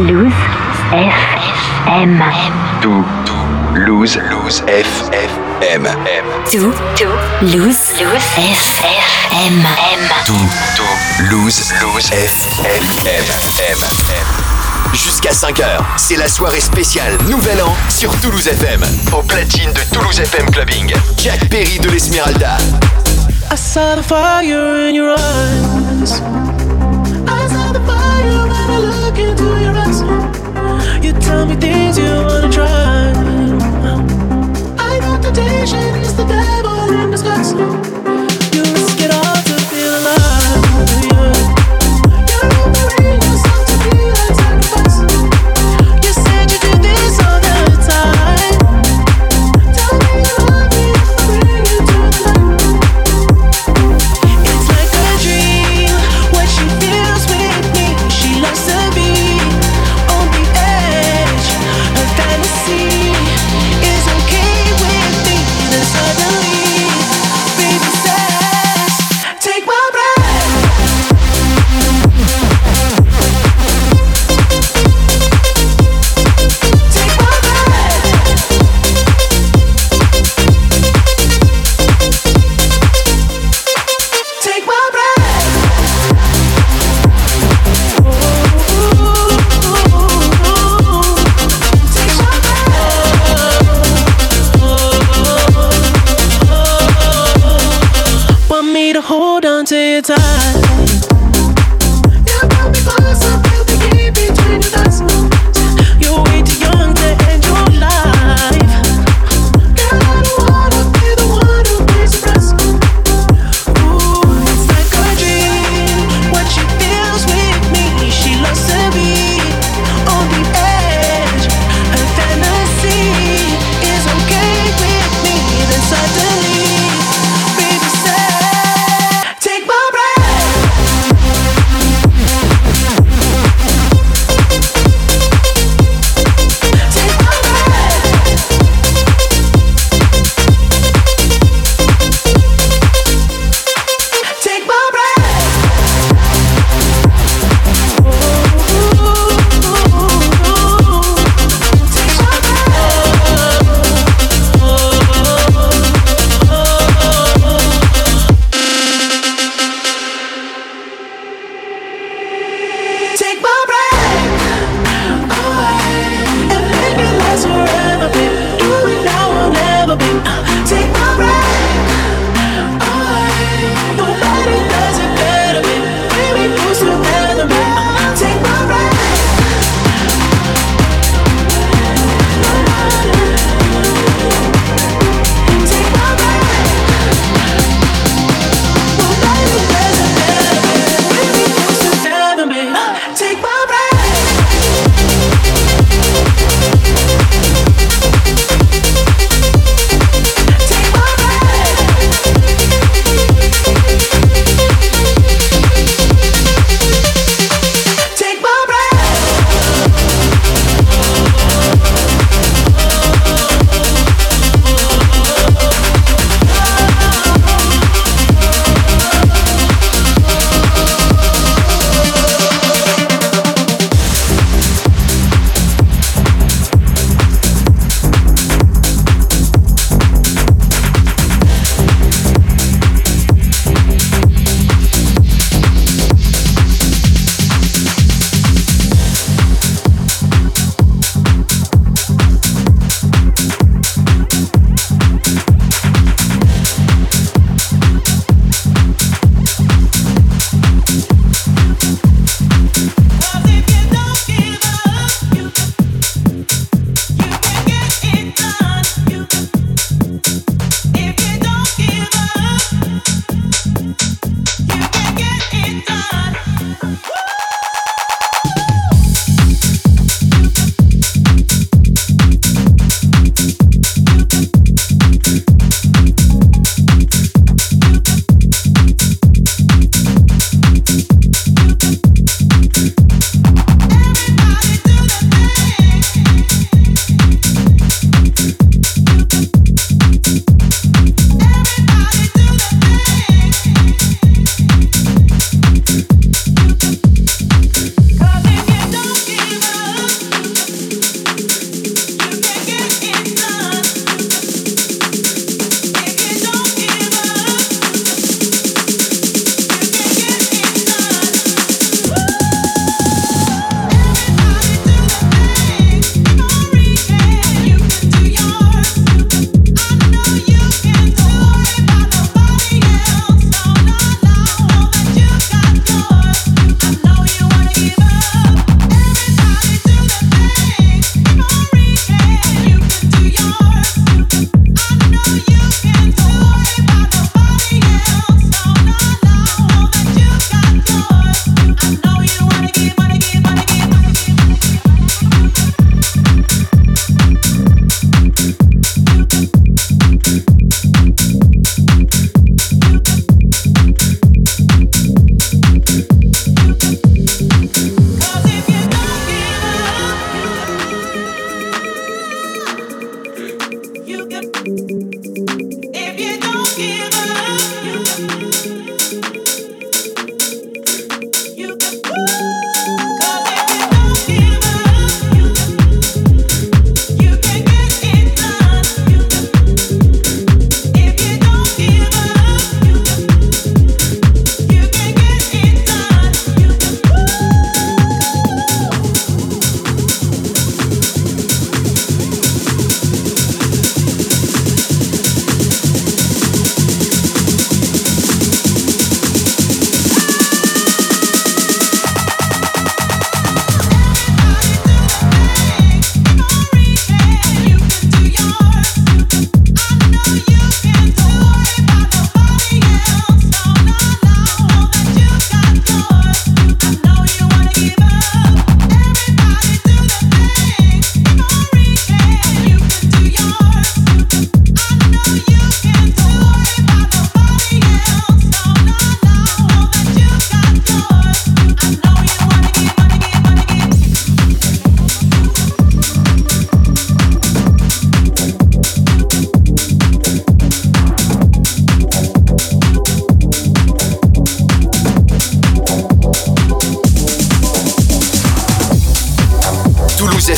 Lose FM. To lose lose F F M M. To lose FM. To to lose lose F F M M M. Jusqu'à 5h, c'est la soirée spéciale Nouvel An sur Toulouse FM. Au platine de Toulouse FM Clubbing. Jack Perry de l'Esmeralda. I saw the fire in your eyes. Look into your eyes. You tell me things you wanna try. I know temptation is the devil in disguise.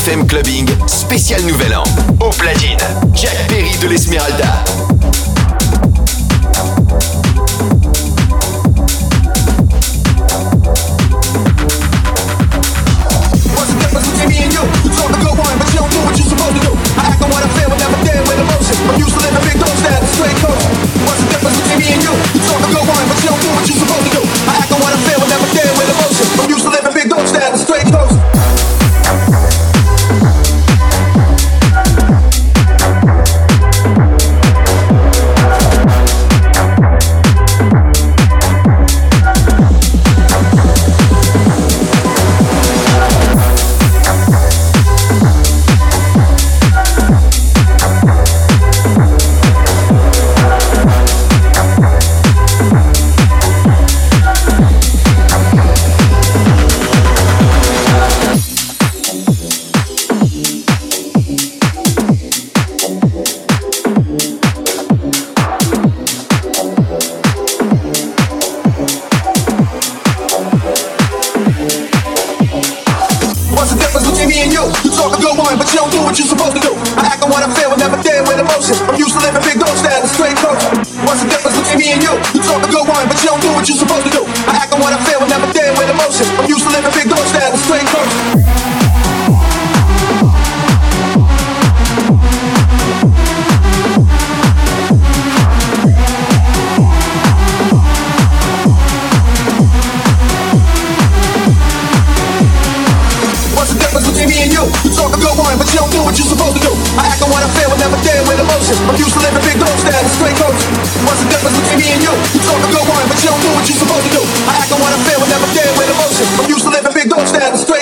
FM Clubbing, spécial Nouvel An. Au platine, Jack Perry de l'Esmeralda. straight roads. What's the difference between me and you? You talk a good one, but you don't do what you're supposed to do. I act on what I feel, but never deal with emotion. I'm used to living big doors, down the straight.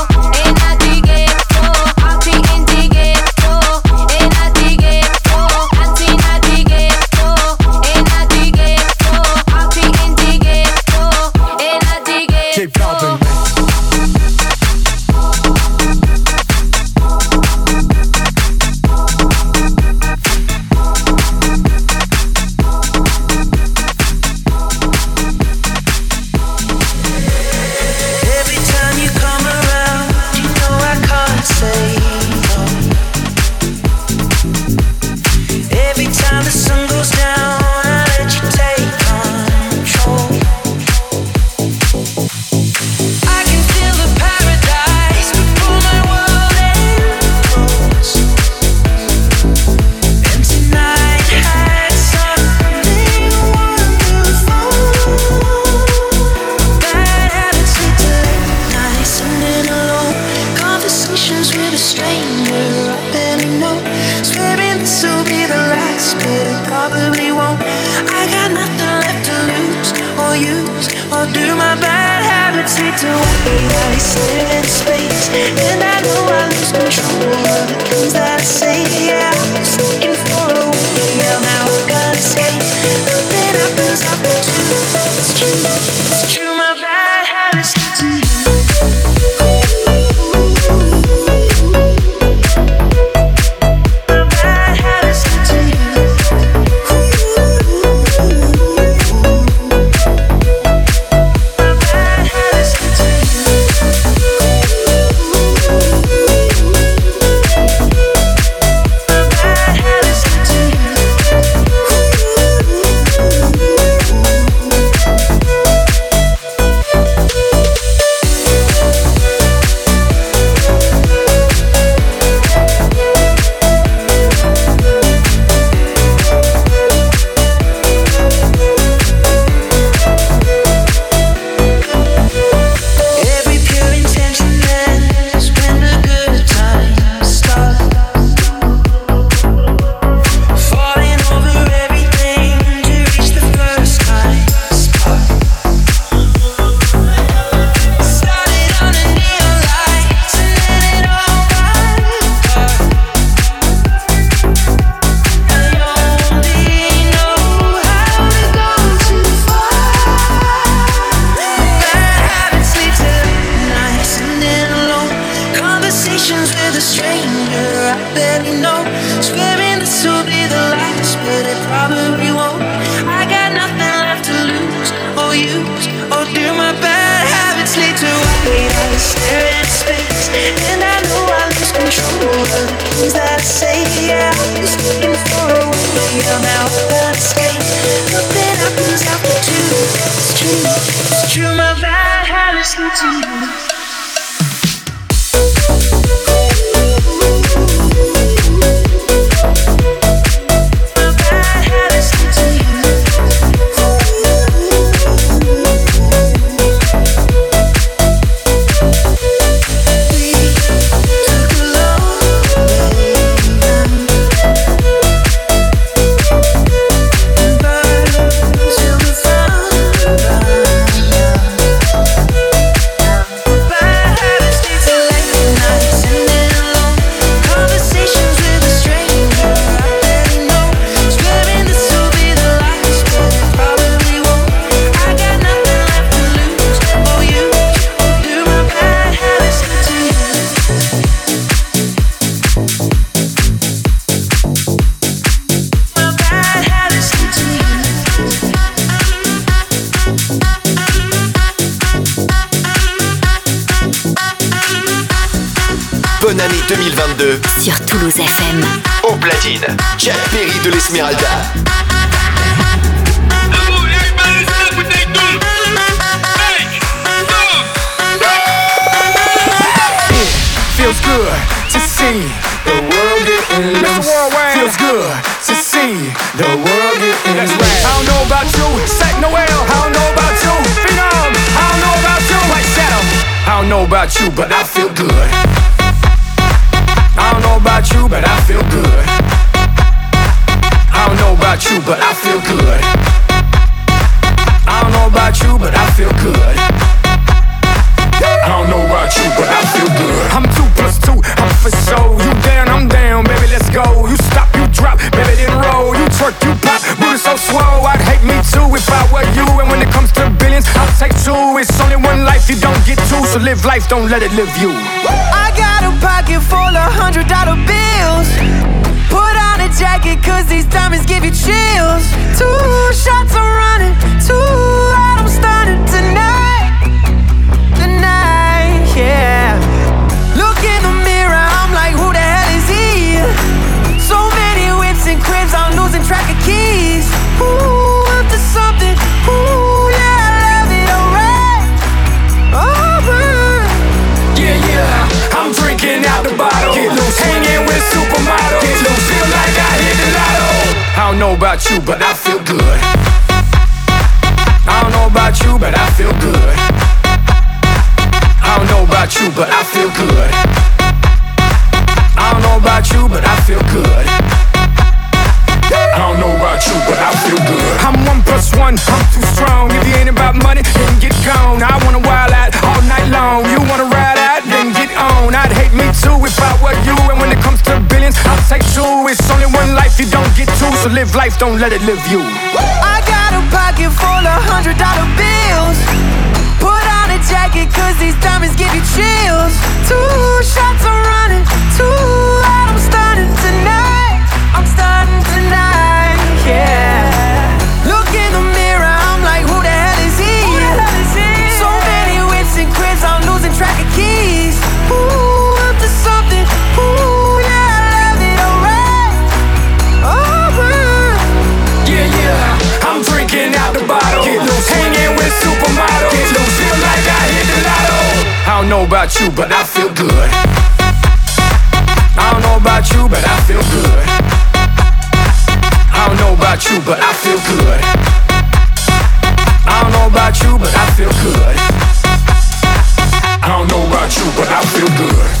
sur Toulouse FM. Au platine, Jack Perry de l'Esmeralda. Feels good to see live life, don't let it live you. I got a pocket full of hundred dollar bills. Put on a jacket, cause these diamonds give you chills. Two shots know about you, but I feel good. I don't know about you, but I feel good. I don't know about you, but I feel good. I don't know about you, but I feel good. I don't know about you, but I feel good. I'm one plus one, I'm too strong. If you ain't about money, then get gone. I wanna wild out all night long. You wanna ride out, then get on. I'd hate me too if I were you. And when it comes to win. I'll take two. It's only one life you don't get two, so live life, don't let it live you. I got a pocket full of hundred dollar bills. Put on a jacket, cause these diamonds give you chills. Two shots are running, two out, I'm starting tonight. I'm starting tonight, yeah. Know about you, but I feel good. I don't know about you, but I feel good. I don't know about you, but I feel good. I don't know about you, but I feel good. I don't know about you, but I feel good.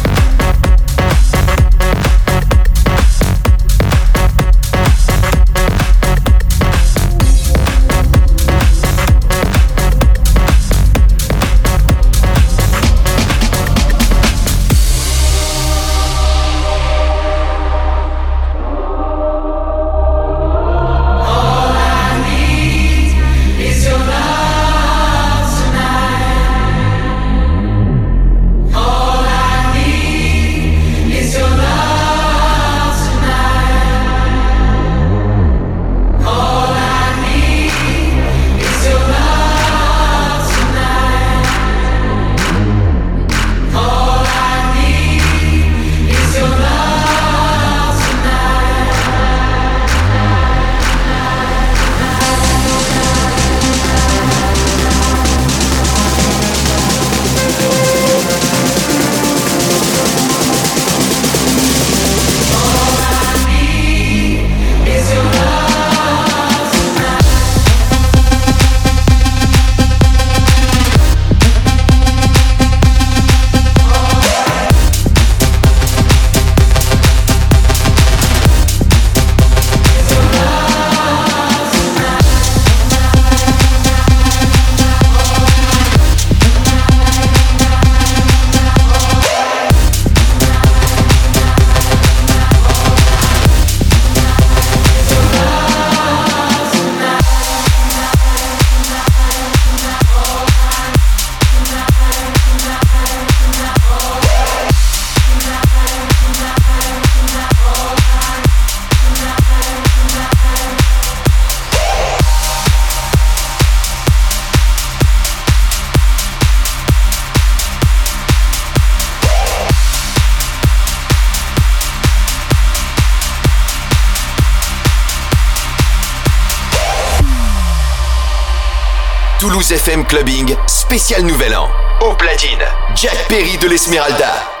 FM Clubbing, spécial Nouvel An. Au platine, Jack Perry de l'Esmeralda.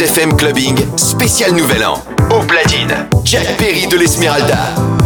Fm Clubbing, spécial Nouvel An. Au platine, Jack Perry de l'Esmeralda.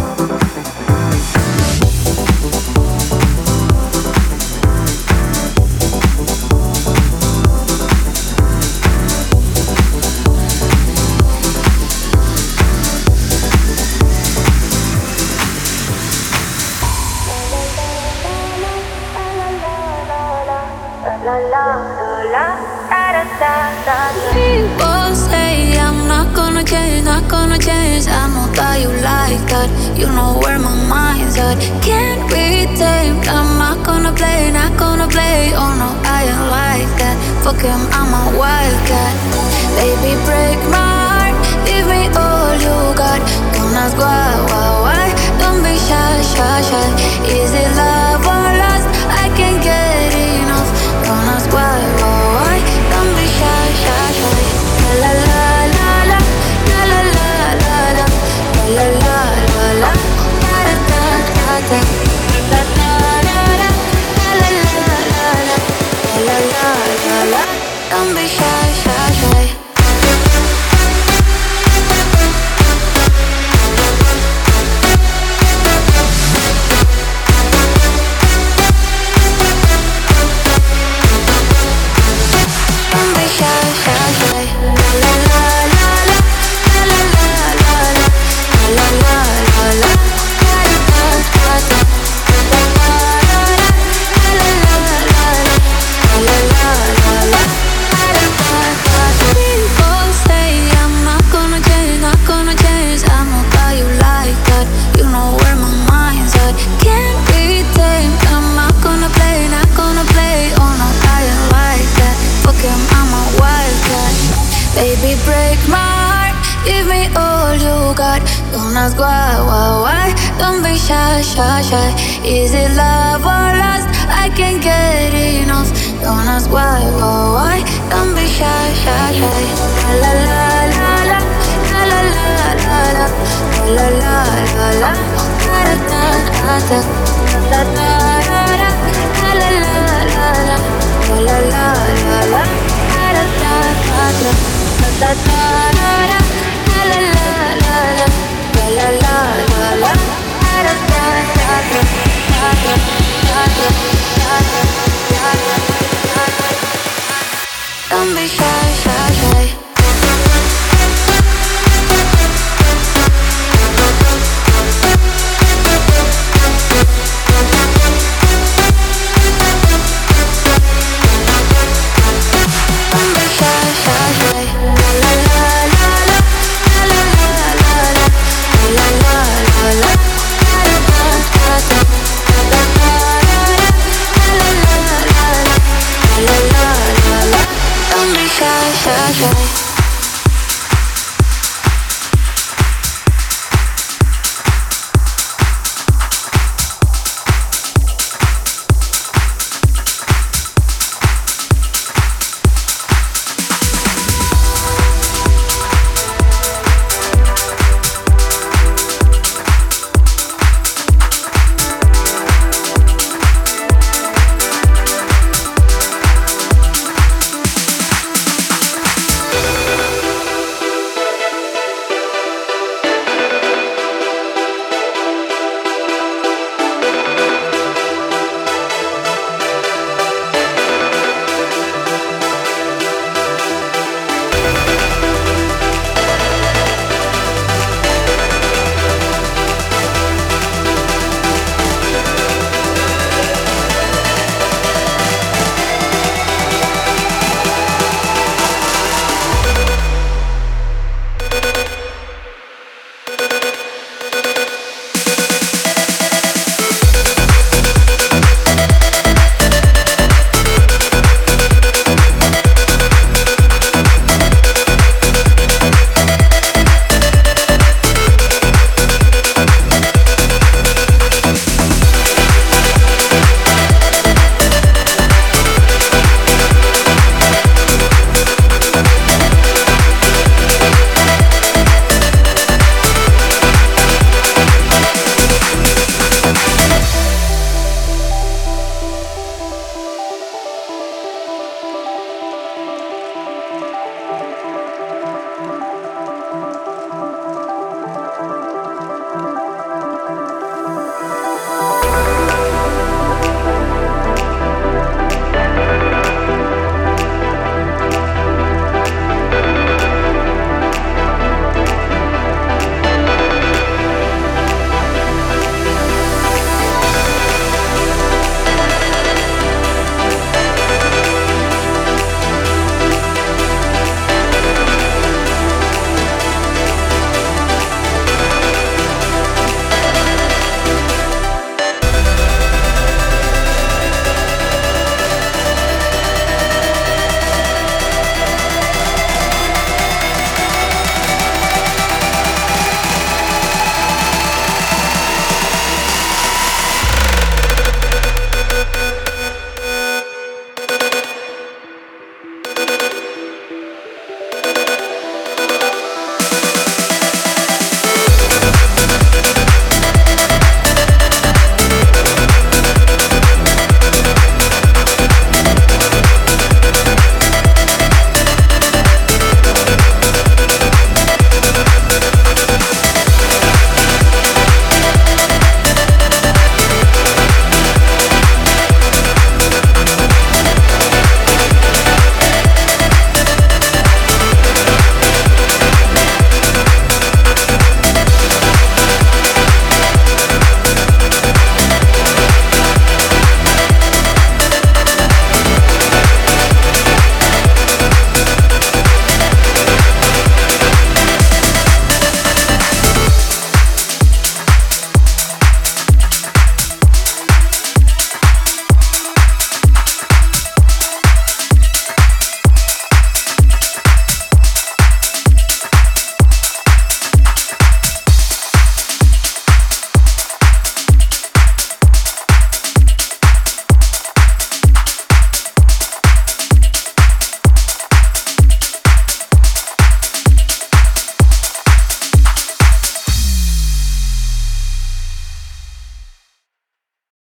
Yeah.